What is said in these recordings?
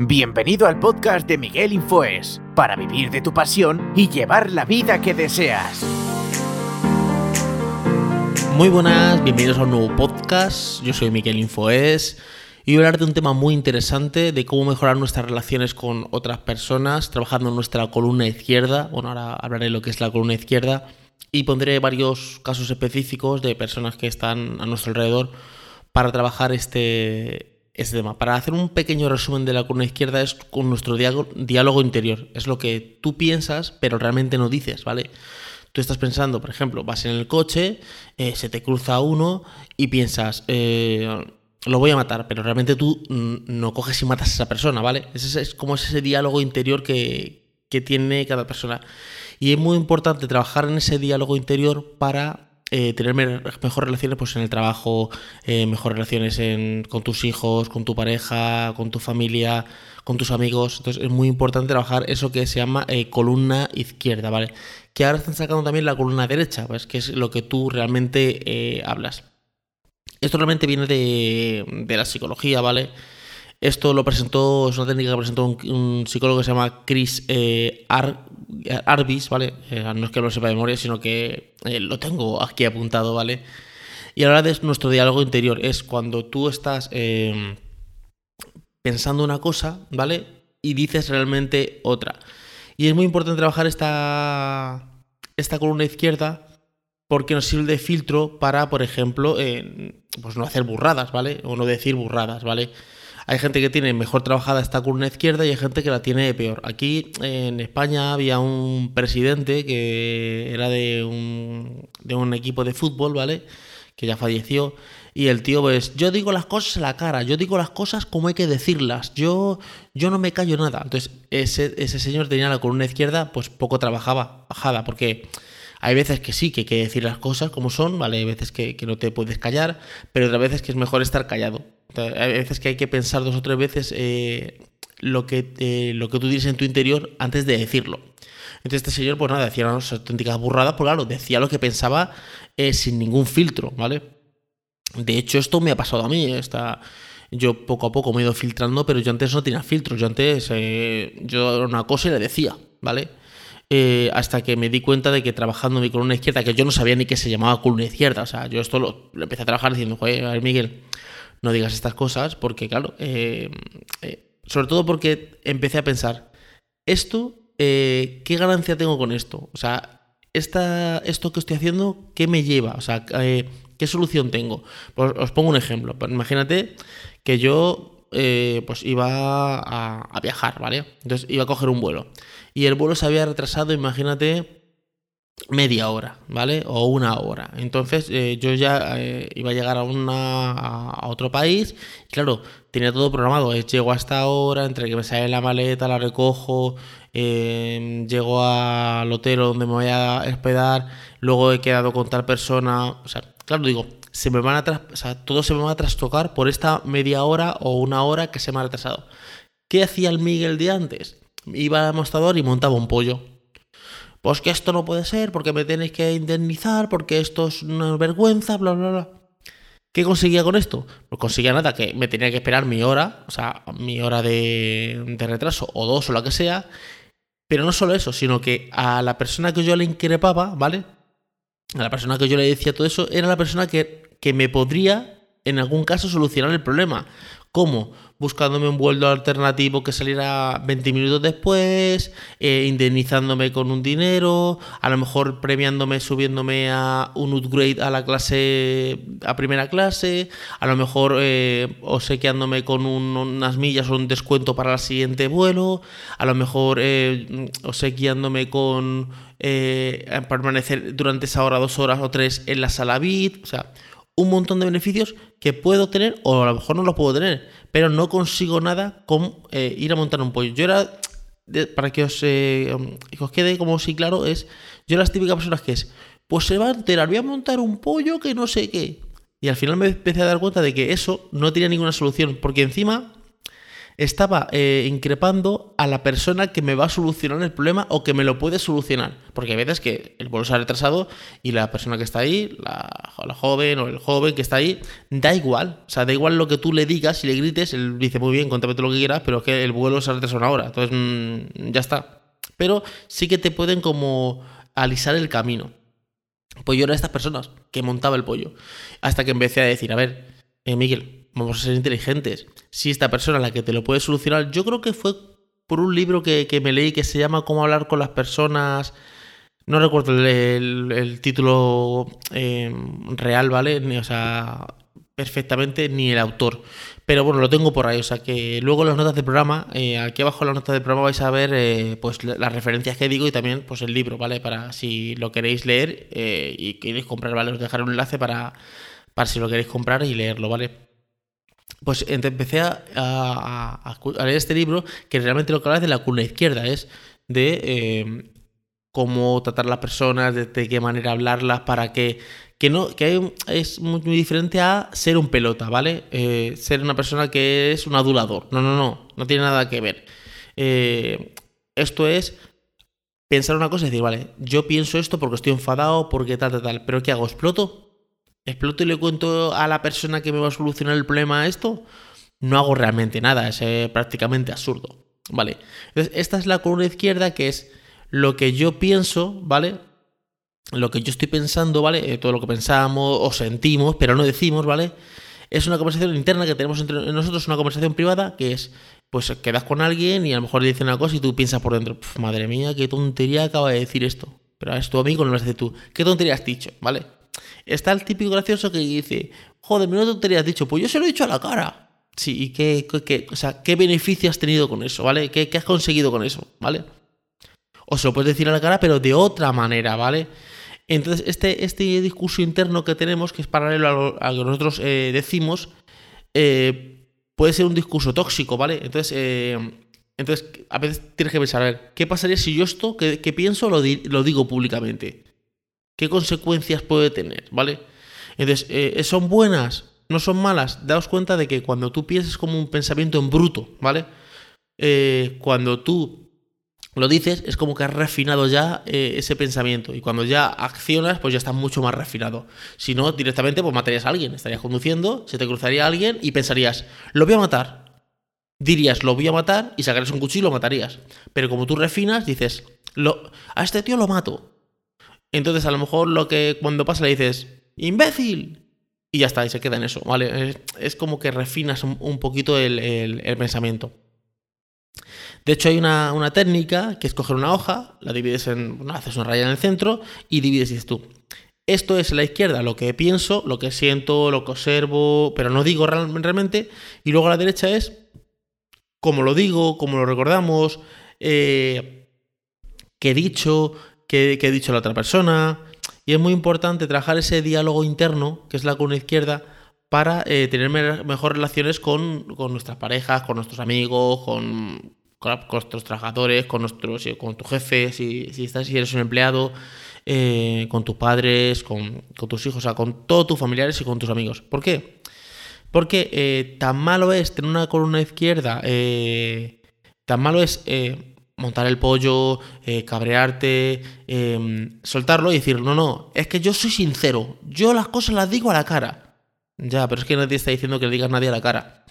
Bienvenido al podcast de Miguel Infoes, para vivir de tu pasión y llevar la vida que deseas. Muy buenas, bienvenidos a un nuevo podcast. Yo soy Miguel Infoes y voy a hablar de un tema muy interesante de cómo mejorar nuestras relaciones con otras personas, trabajando en nuestra columna izquierda. Bueno, ahora hablaré de lo que es la columna izquierda y pondré varios casos específicos de personas que están a nuestro alrededor para trabajar este, este tema. Para hacer un pequeño resumen de la columna izquierda es con nuestro diálogo interior. Es lo que tú piensas, pero realmente no dices, ¿vale? Tú estás pensando, por ejemplo, vas en el coche, eh, se te cruza uno y piensas, eh, lo voy a matar, pero realmente tú no coges y matas a esa persona, ¿vale? Ese es como ese diálogo interior que, que tiene cada persona. Y es muy importante trabajar en ese diálogo interior para eh, tener mejores relaciones pues, en el trabajo, eh, mejores relaciones con tus hijos, con tu pareja, con tu familia, con tus amigos. Entonces es muy importante trabajar eso que se llama eh, columna izquierda, ¿vale? Que ahora están sacando también la columna derecha, ¿ves? Que es lo que tú realmente hablas. Esto realmente viene de, de la psicología, ¿vale? Esto lo presentó, es una técnica que presentó un, psicólogo que se llama Chris eh, Arbis, ¿vale? Eh, no es que lo sepa de memoria, sino que eh, lo tengo aquí apuntado, ¿vale? Y ahora de nuestro diálogo interior es cuando tú estás em, pensando una cosa, ¿vale? Y dices realmente otra. Y es muy importante trabajar esta, esta columna izquierda porque nos sirve de filtro para, por ejemplo, pues no hacer burradas, ¿vale? O no decir burradas, ¿vale? Hay gente que tiene mejor trabajada esta columna izquierda y hay gente que la tiene peor. Aquí en España había un presidente que era de un, equipo de fútbol, ¿vale? Que ya falleció. Y el tío, pues, yo digo las cosas a la cara, yo digo las cosas como hay que decirlas, yo, yo no me callo nada. Entonces, ese, ese señor tenía la columna izquierda, pues poco trabajaba, bajada, porque hay veces que sí, que hay que decir las cosas como son, ¿vale? Hay veces que, que no te puedes callar, pero otras veces que es mejor estar callado. Hay veces que hay que pensar dos o tres veces eh, lo, que, lo que tú dices en tu interior antes de decirlo. Entonces este señor, pues nada, decía unas auténticas burradas, pues claro, decía lo que pensaba eh, sin ningún filtro, ¿vale? De hecho, esto me ha pasado a mí, esta... Yo poco a poco me he ido filtrando, pero yo antes no tenía filtros. Yo antes, eh, yo era una cosa y le decía, ¿vale? hasta que me di cuenta de que trabajando mi columna izquierda, que yo no sabía ni que se llamaba columna izquierda, o sea, yo esto lo, lo empecé a trabajar diciendo, joder, a ver, Miguel, no digas estas cosas, porque claro, eh, eh, sobre todo porque empecé a pensar, esto, eh, ¿qué ganancia tengo con esto? O sea, esta, esto que estoy haciendo, ¿qué me lleva? O sea, ¿qué solución tengo? Pues os pongo un ejemplo. Pues imagínate que yo pues iba a, a, viajar, ¿vale? Entonces iba a coger un vuelo. Y el vuelo se había retrasado, imagínate, media hora, ¿vale? O una hora. Entonces eh, yo ya eh, iba a llegar a, una, otro país claro, tenía todo programado. llego a esta hora, entre que me sale la maleta, la recojo, em, llego al hotel donde me voy a hospedar, luego he quedado con tal persona. O sea, claro, digo, se me van a o sea, todo se me va a trastocar por esta media hora o una hora que se me ha retrasado. ¿Qué hacía el Miguel de antes? Iba al mostrador y montaba un pollo pues que esto no puede ser, porque me tenéis que indemnizar, porque esto es una vergüenza, bla, bla, bla. ¿Qué conseguía con esto? Pues conseguía nada, que me tenía que esperar mi hora, o sea, mi hora de, retraso, o dos, o lo que sea. Pero no solo eso, sino que a la persona que yo le increpaba, ¿vale? A la persona que yo le decía todo eso, era la persona que, que me podría, en algún caso, solucionar el problema. ¿Cómo? Buscándome un vuelo alternativo que saliera 20 minutos después, eh, indemnizándome con un dinero, a lo mejor premiándome, subiéndome a un upgrade a la clase, a primera clase, a lo mejor eh, obsequiándome con unas millas o un descuento para el siguiente vuelo, a lo mejor eh, obsequiándome con eh, permanecer durante esa hora, dos horas o tres en la sala VIP, o sea, un montón de beneficios que puedo tener o a lo mejor no los puedo tener, pero no consigo nada con eh, ir a montar un pollo. Yo era, para que os, eh, os, quede como si claro, es, yo era las típicas personas que es, pues se va a enterar, voy a montar un pollo que no sé qué. Y al final me empecé a dar cuenta de que eso no tenía ninguna solución, porque encima estaba eh, increpando a la persona que me va a solucionar el problema o que me lo puede solucionar. Porque hay veces que el vuelo se ha retrasado y la persona que está ahí, la, joven o el joven que está ahí, da igual. O sea, da igual lo que tú le digas y le grites, él dice muy bien, cuéntame todo lo que quieras, pero es que el vuelo se ha retrasado una hora. Entonces, mm, ya está. Pero sí que te pueden como alisar el camino. Pues yo era de estas personas que montaba el pollo. Hasta que empecé a decir, a ver, eh, Miguel, vamos a ser inteligentes. Si esta persona la que te lo puede solucionar, yo creo que fue por un libro que, me leí que se llama Cómo hablar con las personas. No recuerdo el, título eh, real, ¿vale? O sea, perfectamente ni el autor. Pero bueno, lo tengo por ahí. O sea que luego en las notas del programa, eh, aquí abajo en las notas del programa vais a ver eh, pues las referencias que digo y también pues el libro, ¿vale? Para si lo queréis leer y queréis comprar, ¿vale? Os dejaré un enlace para, para si lo queréis comprar y leerlo, ¿vale? Pues empecé a, leer este libro que realmente lo que habla es de la cuna izquierda, es de eh, cómo tratar a las personas, de, qué manera hablarlas, para que, que no, que es muy, diferente a ser un pelota, ¿vale? Eh, ser una persona que es un adulador. No, no, no, no tiene nada que ver. Eh, esto es pensar una cosa y decir, vale, yo pienso esto porque estoy enfadado, porque tal, tal, tal, pero ¿qué hago? ¿Exploto? Exploto y le cuento a la persona que me va a solucionar el problema a esto, no hago realmente nada, es eh, prácticamente absurdo. Vale. Entonces, esta es la columna izquierda que es lo que yo pienso, ¿vale? Lo que yo estoy pensando, ¿vale? Eh, todo lo que pensamos o sentimos, pero no decimos, ¿vale? Es una conversación interna que tenemos entre nosotros, una conversación privada que es, pues quedas con alguien y a lo mejor le dice una cosa y tú piensas por dentro, madre mía, qué tontería acaba de decir esto. Pero es tu amigo, no lo hace tú. ¿Qué tontería has dicho? ¿Vale? Está el típico gracioso que dice, joder, menuda tontería has dicho, pues yo se lo he dicho a la cara. Sí, ¿y qué, qué, o sea, qué beneficio has tenido con eso, ¿vale? ¿Qué, has conseguido con eso, ¿vale? O se lo puedes decir a la cara, pero de otra manera, ¿vale? Entonces, este, este discurso interno que tenemos, que es paralelo a lo, que nosotros eh, decimos, eh, puede ser un discurso tóxico, ¿vale? Entonces, eh, entonces, a veces tienes que pensar, ¿qué pasaría si yo esto que, pienso lo, lo digo públicamente? ¿Qué consecuencias puede tener? ¿Vale? Entonces, eh, ¿son buenas? ¿No son malas? Daos cuenta de que cuando tú piensas como un pensamiento en bruto, ¿vale? Eh, cuando tú lo dices, es como que has refinado ya eh, ese pensamiento. Y cuando ya accionas, pues ya está mucho más refinado. Si no, directamente, pues matarías a alguien. Estarías conduciendo, se te cruzaría alguien y pensarías, lo voy a matar. Dirías, lo voy a matar y sacarías un cuchillo y lo matarías. Pero como tú refinas, dices, lo, a este tío lo mato. Entonces, a lo mejor lo que cuando pasa le dices, imbécil. Y ya está, y se queda en eso, ¿vale? Es, como que refinas un, poquito el, pensamiento. De hecho, hay una, técnica que es coger una hoja, la divides en. Bueno, haces una raya en el centro y divides y dices tú. Esto es la izquierda, lo que pienso, lo que siento, lo que observo, pero no digo realmente. Y luego a la derecha es como lo digo, como lo recordamos, eh, qué he dicho, qué, ha dicho la otra persona. Y es muy importante trabajar ese diálogo interno, que es la columna izquierda, para eh, tener mejores relaciones con, nuestras parejas, con nuestros amigos, con, nuestros trabajadores, con, nuestros, con tu jefe, si, si, estás, si eres un empleado, eh, con tus padres, con, tus hijos, o sea, con todos tus familiares y con tus amigos. ¿Por qué? Porque eh, tan malo es tener una columna izquierda, tan malo es montar el pollo, eh, cabrearte, em, soltarlo y decir, no, no, es que yo soy sincero, yo las cosas las digo a la cara. Ya, pero es que nadie está diciendo que le digas nadie a la cara.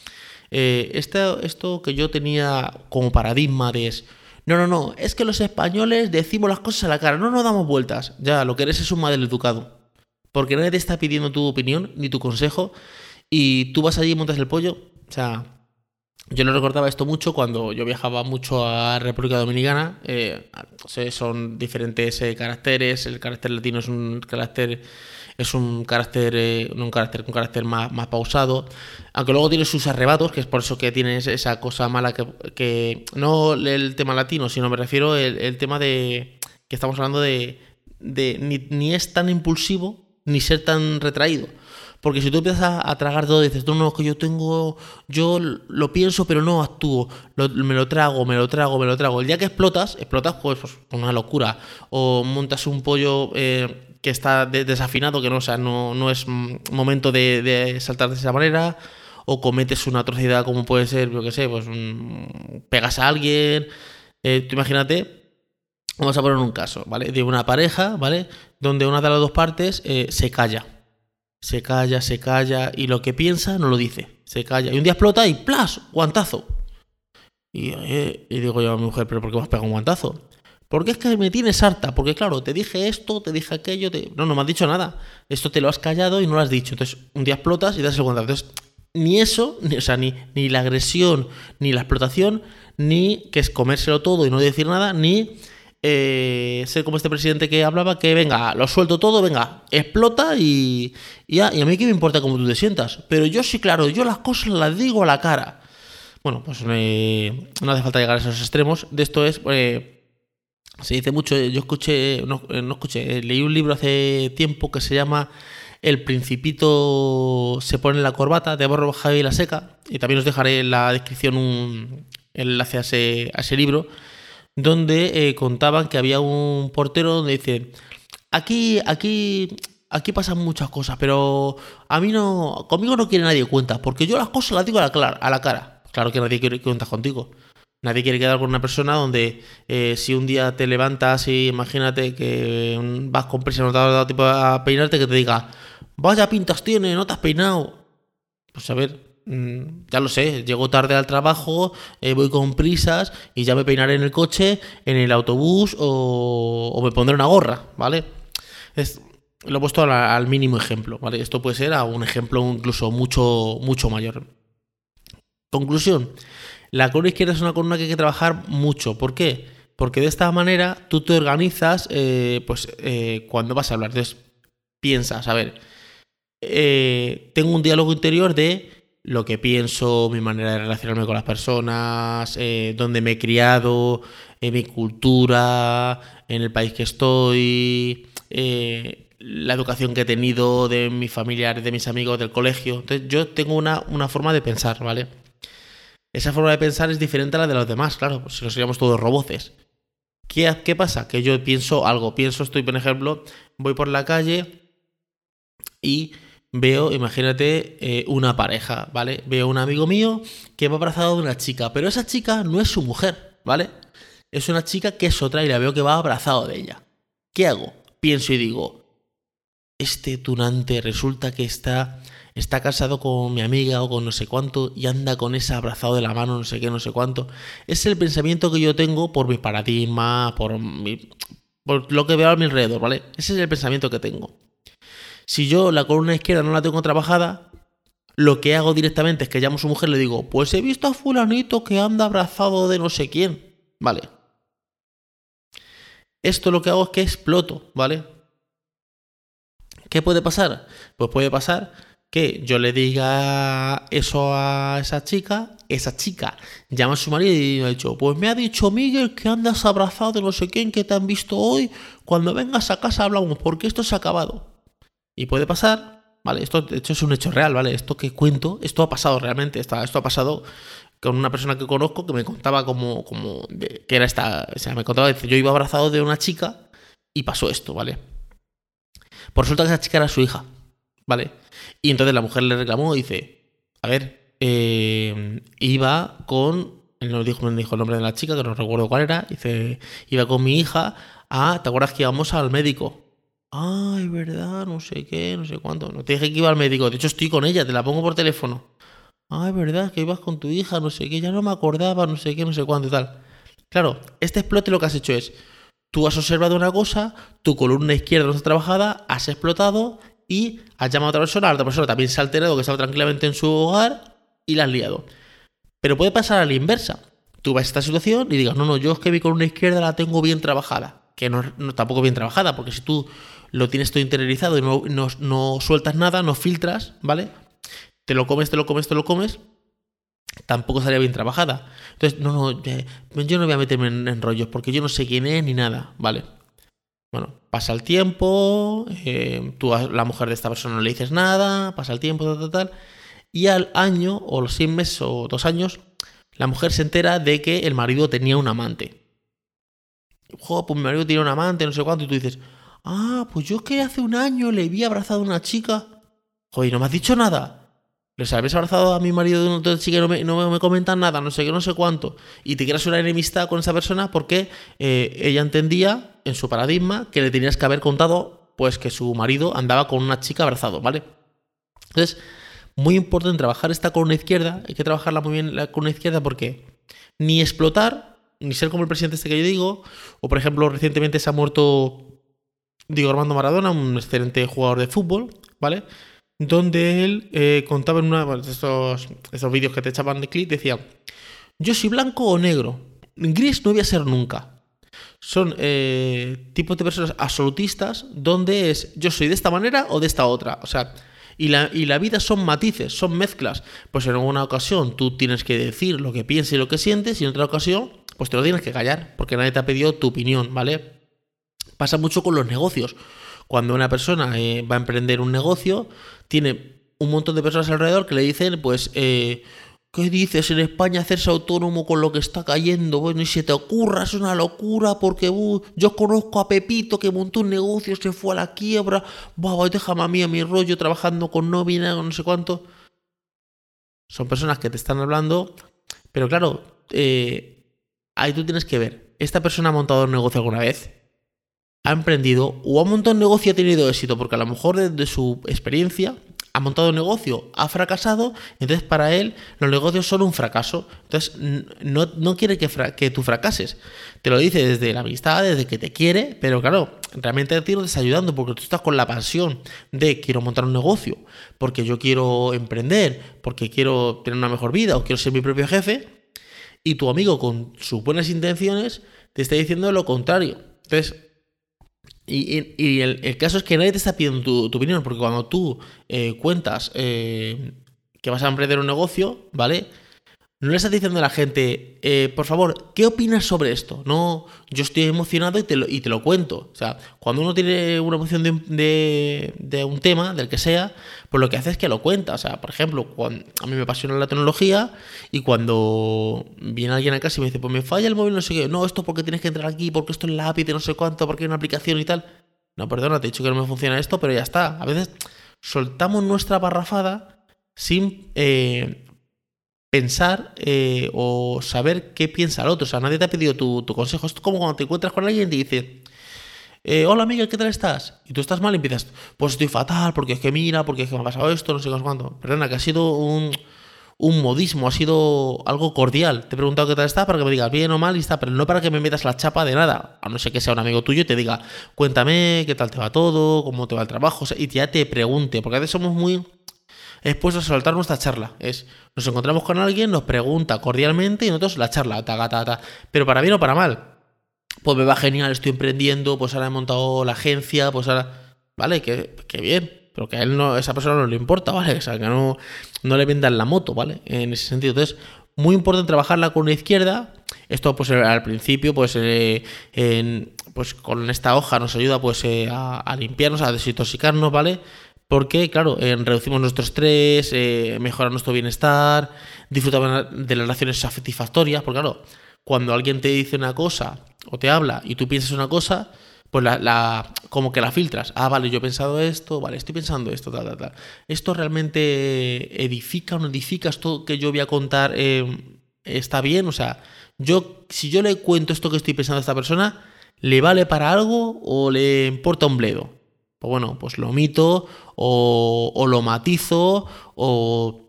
Eh, esto, esto que yo tenía como paradigma de es, no, no, no, es que los españoles decimos las cosas a la cara, no nos damos vueltas. Ya, lo que eres es un madre educado. Porque nadie te está pidiendo tu opinión ni tu consejo y tú vas allí y montas el pollo. O sea, yo no recordaba esto mucho cuando yo viajaba mucho a República Dominicana. Eh, son diferentes eh, caracteres. El carácter latino es un carácter es un carácter, eh, un carácter, un carácter más, más, pausado, aunque luego tiene sus arrebatos, que es por eso que tiene esa cosa mala que, que no el tema latino, sino me refiero el, el tema de que estamos hablando de, de ni, ni, es tan impulsivo ni ser tan retraído. Porque si tú empiezas a, tragar todo y dices, no, no, que yo tengo, yo lo pienso pero no actúo, me lo trago, me lo trago, me lo trago. El día que explotas, explotas pues, pues una locura. O montas un pollo eh, que está desafinado, que no, sea, no, no es momento de, saltar de esa manera. o cometes una atrocidad como puede ser, yo qué sé, pues pegas a alguien. Eh, imagínate, vamos a poner un caso, ¿vale? De una pareja, ¿vale? Donde una de las dos partes eh, se calla. Se calla, se calla y lo que piensa no lo dice. Se calla. Y un día explota y ¡plas! Guantazo. Y, eh, y digo yo a mi mujer, ¿pero por qué me has pegado un guantazo? Porque es que me tienes harta, porque claro, te dije esto, te dije aquello, te... no, no me has dicho nada. Esto te lo has callado y no lo has dicho. Entonces, un día explotas y das el guantazo. Entonces, ni eso, ni, o sea, ni, ni la agresión, ni la explotación, ni que es comérselo todo y no decir nada, ni eh, ser como este presidente que hablaba, que venga, lo suelto todo, venga, explota y, y, a, y a mí qué me importa cómo tú te sientas. Pero yo sí, claro, yo las cosas las digo a la cara. Bueno, pues eh, no hace falta llegar a esos extremos. De esto es... Eh, se dice mucho, yo escuché, no, eh, escuché, leí un libro hace tiempo que se llama El Principito se pone en la corbata de Borro Javi La Seca, y también os dejaré en la descripción un enlace a ese, a ese libro, donde eh, contaban que había un portero donde dice, aquí, aquí, aquí pasan muchas cosas, pero a mí no, conmigo no quiere nadie cuenta, porque yo las cosas las digo a la, a la cara. Claro que nadie quiere cuentas contigo. Nadie quiere quedar con una persona donde eh, si un día te levantas y imagínate que vas con prisa, no te has dado tiempo a peinarte, que te diga, vaya pintas tiene, no te has peinado. Pues a ver, ya lo sé, llego tarde al trabajo, eh, voy con prisas y ya me peinaré en el coche, en el autobús o, me pondré una gorra, ¿vale? Es, lo he puesto al, mínimo ejemplo, ¿vale? Esto puede ser a un ejemplo incluso mucho, mucho mayor. Conclusión. La columna izquierda es una columna que hay que trabajar mucho. ¿Por qué? Porque de esta manera tú te organizas eh, pues, eh, cuando vas a hablar. Entonces, piensas, a ver, tengo un diálogo interior de lo que pienso, mi manera de relacionarme con las personas, dónde me he criado, en mi cultura, en el país que estoy, la educación que he tenido de mis familiares, de mis amigos, del colegio. Entonces yo tengo una, una forma de pensar, ¿vale? Esa forma de pensar es diferente a la de los demás, claro, pues si nos seríamos todos roboces. ¿Qué, ¿Qué, pasa? Que yo pienso algo, pienso, estoy, por ejemplo, voy por la calle y veo, imagínate, eh, una pareja, ¿vale? Veo un amigo mío que va abrazado de una chica, pero esa chica no es su mujer, ¿vale? Es una chica que es otra y la veo que va abrazado de ella. ¿Qué hago? Pienso y digo, este tunante resulta que está está casado con mi amiga o con no sé cuánto y anda con ese abrazado de la mano, no sé qué, no sé cuánto. Es el pensamiento que yo tengo por mi paradigma, por, por lo que veo a mi alrededor, ¿vale? Ese es el pensamiento que tengo. Si yo la columna izquierda no la tengo trabajada, lo que hago directamente es que llamo a su mujer y le digo, pues he visto a fulanito que anda abrazado de no sé quién, ¿vale? Esto lo que hago es que exploto, ¿vale? ¿Qué puede pasar? Pues puede pasar que yo le diga eso a esa chica, esa chica llama a su marido y me ha dicho, pues me ha dicho Miguel que andas abrazado de no sé quién que te han visto hoy, cuando vengas a casa hablamos, porque esto se ha acabado. Y puede pasar, ¿vale? Esto de hecho es un hecho real, ¿vale? Esto que cuento, esto ha pasado realmente, esto, ha pasado con una persona que conozco que me contaba como, como que era esta, o sea, me contaba, yo iba abrazado de una chica y pasó esto, ¿vale? Por resulta que esa chica era su hija, ¿vale? Y entonces la mujer le reclamó y dice, a ver, eh, iba con, él no dijo, dijo el nombre de la chica, que no recuerdo cuál era, dice, iba con mi hija a, ¿te acuerdas que íbamos al médico? Ay, verdad, no sé qué, no sé cuánto. No te dije que iba al médico, de hecho estoy con ella, te la pongo por teléfono. Ay, verdad, que ibas con tu hija, no sé qué, ya no me acordaba, no sé qué, no sé cuánto y tal. Claro, este explote lo que has hecho es, tú has observado una cosa, tu columna izquierda no está trabajada, has explotado y has llamado a otra persona, la otra persona también se ha alterado, que estaba tranquilamente en su hogar y la has liado. Pero puede pasar a la inversa. Tú vas a esta situación y digas, no, no, yo es que mi columna izquierda la tengo bien trabajada. Que no, tampoco bien trabajada, porque si tú lo tienes todo interiorizado y no, no, sueltas nada, no filtras, ¿vale? Te lo comes, te lo comes, te lo comes, tampoco estaría bien trabajada. Entonces, no, no, yo no voy a meterme en, rollos porque yo no sé quién es ni nada, ¿vale? Bueno, pasa el tiempo, eh, tú a la mujer de esta persona no le dices nada, pasa el tiempo, tal, tal, tal, y al año, o los seis meses o dos años, la mujer se entera de que el marido tenía un amante. Joder, pues mi marido tiene un amante, no sé cuánto, y tú dices, ah, pues yo es que hace un año le vi abrazado a una chica. Joder, ¿no me has dicho nada? les habéis abrazado a mi marido de una chica y no me, no me comentan nada, no sé qué, no sé cuánto, y te quieras una enemistad con esa persona porque eh, ella entendía en su paradigma que le tenías que haber contado pues que su marido andaba con una chica abrazado, ¿vale? Entonces, muy importante trabajar esta columna izquierda, hay que trabajarla muy bien la columna izquierda porque ni explotar, ni ser como el presidente este que yo digo, o por ejemplo, recientemente se ha muerto Diego Armando Maradona, un excelente jugador de fútbol, ¿vale? donde él eh, contaba en uno de esos, esos vídeos que te echaban de clic, decía, yo soy blanco o negro, gris no voy a ser nunca. Son eh, tipos de personas absolutistas donde es yo soy de esta manera o de esta otra. O sea, y la, y la vida son matices, son mezclas. Pues en alguna ocasión tú tienes que decir lo que piensas y lo que sientes y en otra ocasión pues te lo tienes que callar porque nadie te ha pedido tu opinión, ¿vale? Pasa mucho con los negocios. Cuando una persona eh, va a emprender un negocio, tiene un montón de personas alrededor que le dicen, pues, eh, ¿qué dices en España hacerse autónomo con lo que está cayendo? Bueno, y si te ocurra, es una locura porque uh, yo conozco a Pepito que montó un negocio, se fue a la quiebra, bah, déjame a mí a mi rollo trabajando con nómina, no sé cuánto. Son personas que te están hablando, pero claro, eh, ahí tú tienes que ver, ¿esta persona ha montado un negocio alguna vez? Ha emprendido o ha montado un negocio y ha tenido éxito, porque a lo mejor desde su experiencia ha montado un negocio, ha fracasado, entonces para él los negocios son un fracaso. Entonces no, quiere que, que, tú fracases. Te lo dice desde la amistad, desde que te quiere, pero claro, realmente a ti no ayudando porque tú estás con la pasión de quiero montar un negocio, porque yo quiero emprender, porque quiero tener una mejor vida o quiero ser mi propio jefe, y tu amigo con sus buenas intenciones te está diciendo lo contrario. Entonces, y, el, caso es que nadie te está pidiendo tu, opinión, porque cuando tú eh, cuentas eh, que vas a emprender un negocio, ¿vale? No le estás diciendo a la gente, eh, por favor, ¿qué opinas sobre esto? No, yo estoy emocionado y te lo, cuento. O sea, cuando uno tiene una emoción de, de, un tema, del que sea, pues lo que hace es que lo cuenta. O sea, por ejemplo, cuando, a mí me apasiona la tecnología y cuando viene alguien a casa y me dice, pues me falla el móvil, no sé qué, no, esto porque tienes que entrar aquí, porque esto es la API de no sé cuánto, porque hay una aplicación y tal. No, perdona, te he dicho que no me funciona esto, pero ya está. A veces soltamos nuestra barrafada sin eh, pensar eh, o saber qué piensa el otro. O sea, nadie te ha pedido tu, consejo. Esto es como cuando te encuentras con alguien y te dice, eh, hola Miguel, ¿qué tal estás? Y tú estás mal y empiezas, pues estoy fatal, porque es que mira, porque es que me ha pasado esto, no sé cuánto. Perdona, que ha sido un, un modismo, ha sido algo cordial. Te he preguntado qué tal estás para que me digas bien o mal y está, pero no para que me metas la chapa de nada. A no ser que sea un amigo tuyo y te diga, cuéntame qué tal te va todo, cómo te va el trabajo, y ya te pregunte, porque a veces somos muy expuestos a soltar nuestra charla. Es, nos encontramos con alguien, nos pregunta cordialmente y nosotros la charla, ta, ta, ta. Pero para bien o para mal. Pues me va genial, estoy emprendiendo, pues ahora he montado la agencia, pues ahora. Vale, que, bien. Pero que a él no, esa persona no le importa, ¿vale? O sea, que no, no le vendan la moto, ¿vale? En ese sentido. Entonces, muy importante trabajarla con una izquierda. Esto, pues al principio, pues, eh, pues con esta hoja nos ayuda pues eh, a, a, limpiarnos, a desintoxicarnos, ¿vale? Porque, claro, eh, reducimos nuestro estrés, eh, mejora nuestro bienestar, disfrutamos de las relaciones satisfactorias. Porque, claro, cuando alguien te dice una cosa o te habla y tú piensas una cosa, pues la, como que la filtras. Ah, vale, yo he pensado esto, vale, estoy pensando esto, tal, tal, tal. ¿Esto realmente edifica o no edifica? ¿Esto que yo voy a contar eh, está bien? O sea, yo, si yo le cuento esto que estoy pensando a esta persona, ¿le vale para algo o le importa un bledo? Pues bueno, pues lo omito o, lo matizo o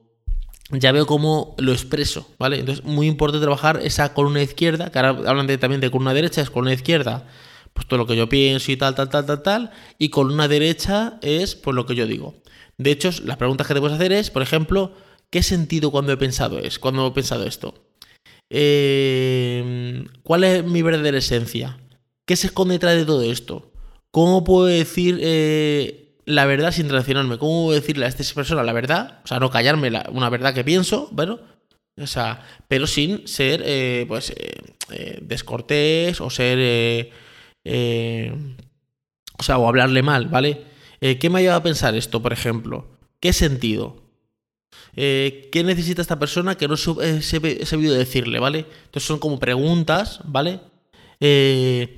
ya veo cómo lo expreso, ¿vale? Entonces, muy importante trabajar esa columna izquierda, que ahora hablan también de columna derecha, es columna izquierda, pues todo lo que yo pienso y tal, tal, tal, tal, tal, y columna derecha es pues lo que yo digo. De hecho, las preguntas que te puedes hacer es, por ejemplo, ¿qué sentido cuando he pensado es, cuando he pensado esto? Eh, ¿Cuál es mi verdadera esencia? ¿Qué se esconde detrás de todo esto? ¿Cómo puedo decir eh, la verdad sin traicionarme? ¿Cómo puedo decirle a esta persona la verdad? O sea, no callarme una verdad que pienso, bueno, o sea, pero sin ser, eh, pues, eh, descortés o ser, o sea, o hablarle mal, ¿vale? ¿Qué me ha llevado a pensar esto, por ejemplo? ¿Qué sentido? ¿Qué necesita esta persona que no he sabido decirle, ¿vale? Entonces son como preguntas, ¿vale? Eh,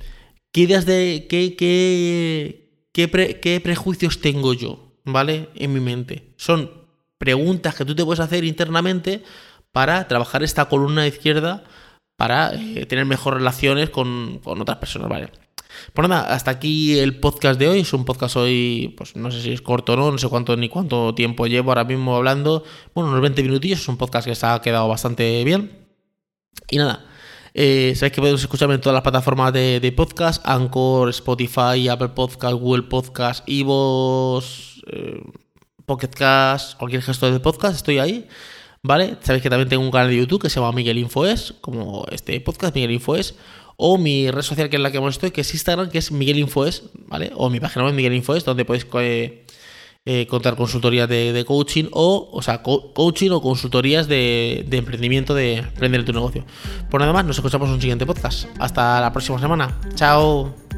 ¿Qué ideas de. qué, qué, qué, prejuicios tengo yo, ¿vale? En mi mente. Son preguntas que tú te puedes hacer internamente para trabajar esta columna izquierda para eh, tener mejores relaciones con, con otras personas, ¿vale? Pues nada, hasta aquí el podcast de hoy. Es un podcast hoy, pues no sé si es corto o no, no sé cuánto ni cuánto tiempo llevo ahora mismo hablando. Bueno, unos 20 minutillos. Es un podcast que se ha quedado bastante bien. Y nada, eh, sabéis que podéis escucharme en todas las plataformas de, podcast: Anchor, Spotify, Apple Podcast, Google Podcast, Ivos, eh, Pocket Cast, cualquier gesto de podcast. Estoy ahí. ¿Vale? Sabéis que también tengo un canal de YouTube que se llama Miguel Infoes, como este podcast, Miguel Infoes o mi red social que es la que hemos estoy, que es Instagram, que es Miguel Infoes, ¿vale? O mi página web Miguel Infoes, donde podéis eh, eh, contar consultorías de, coaching o, o sea, coaching o consultorías de, de, emprendimiento, de emprender tu negocio. Por nada más, nos escuchamos en un siguiente podcast. Hasta la próxima semana. Chao.